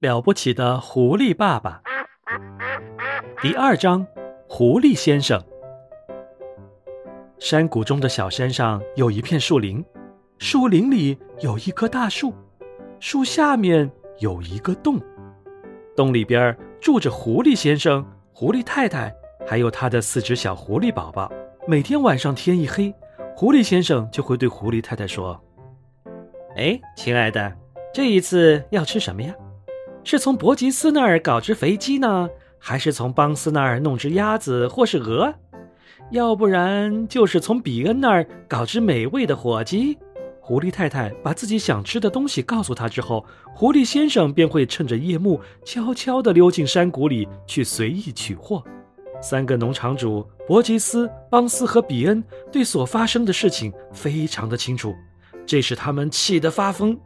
了不起的狐狸爸爸第二章：狐狸先生。山谷中的小山上有一片树林，树林里有一棵大树，树下面有一个洞，洞里边住着狐狸先生、狐狸太太，还有他的四只小狐狸宝宝。每天晚上天一黑，狐狸先生就会对狐狸太太说：“哎，亲爱的，这一次要吃什么呀？”是从伯吉斯那儿搞只肥鸡呢，还是从邦斯那儿弄只鸭子或是鹅？要不然就是从比恩那儿搞只美味的火鸡。狐狸太太把自己想吃的东西告诉他之后，狐狸先生便会趁着夜幕悄悄地溜进山谷里去随意取货。三个农场主伯吉斯、邦斯和比恩对所发生的事情非常的清楚，这使他们气得发疯。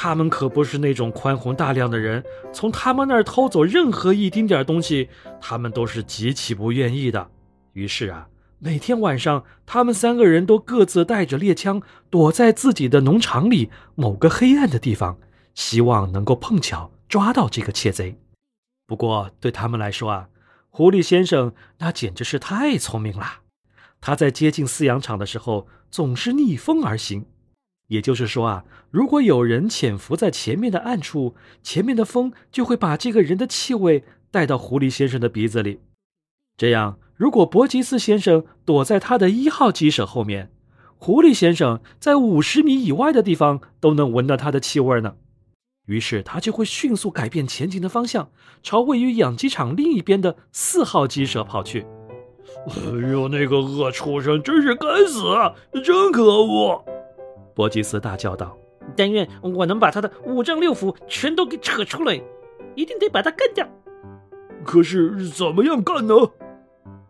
他们可不是那种宽宏大量的人，从他们那儿偷走任何一丁点东西，他们都是极其不愿意的。于是啊，每天晚上，他们三个人都各自带着猎枪，躲在自己的农场里某个黑暗的地方，希望能够碰巧抓到这个窃贼。不过对他们来说啊，狐狸先生那简直是太聪明了。他在接近饲养场的时候，总是逆风而行。也就是说啊，如果有人潜伏在前面的暗处，前面的风就会把这个人的气味带到狐狸先生的鼻子里。这样，如果伯吉斯先生躲在他的一号鸡舍后面，狐狸先生在五十米以外的地方都能闻到他的气味呢。于是他就会迅速改变前进的方向，朝位于养鸡场另一边的四号鸡舍跑去。哎呦，那个恶畜生真是该死，真可恶！伯吉斯大叫道：“但愿我能把他的五脏六腑全都给扯出来，一定得把他干掉。”可是怎么样干呢？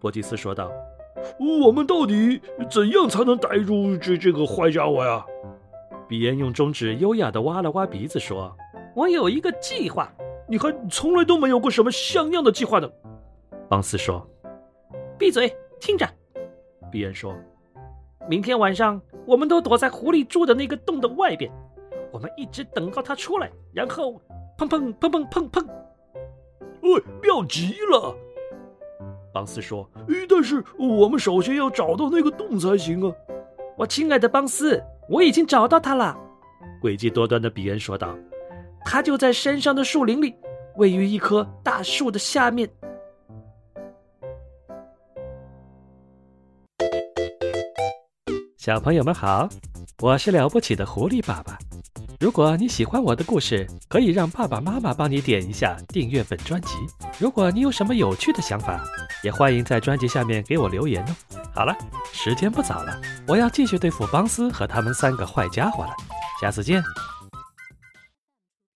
伯吉斯说道：“我们到底怎样才能逮住这这个坏家伙呀？”比恩用中指优雅地挖了挖鼻子说：“我有一个计划。”你还从来都没有过什么像样的计划呢？邦斯说：“闭嘴，听着。”比恩说。明天晚上，我们都躲在狐狸住的那个洞的外边，我们一直等到它出来，然后砰砰砰砰砰砰。喂，不要急了，邦斯说。但是我们首先要找到那个洞才行啊！我亲爱的邦斯，我已经找到它了。诡计多端的比恩说道：“它就在山上的树林里，位于一棵大树的下面。”小朋友们好，我是了不起的狐狸爸爸。如果你喜欢我的故事，可以让爸爸妈妈帮你点一下订阅本专辑。如果你有什么有趣的想法，也欢迎在专辑下面给我留言哦。好了，时间不早了，我要继续对付邦斯和他们三个坏家伙了。下次见。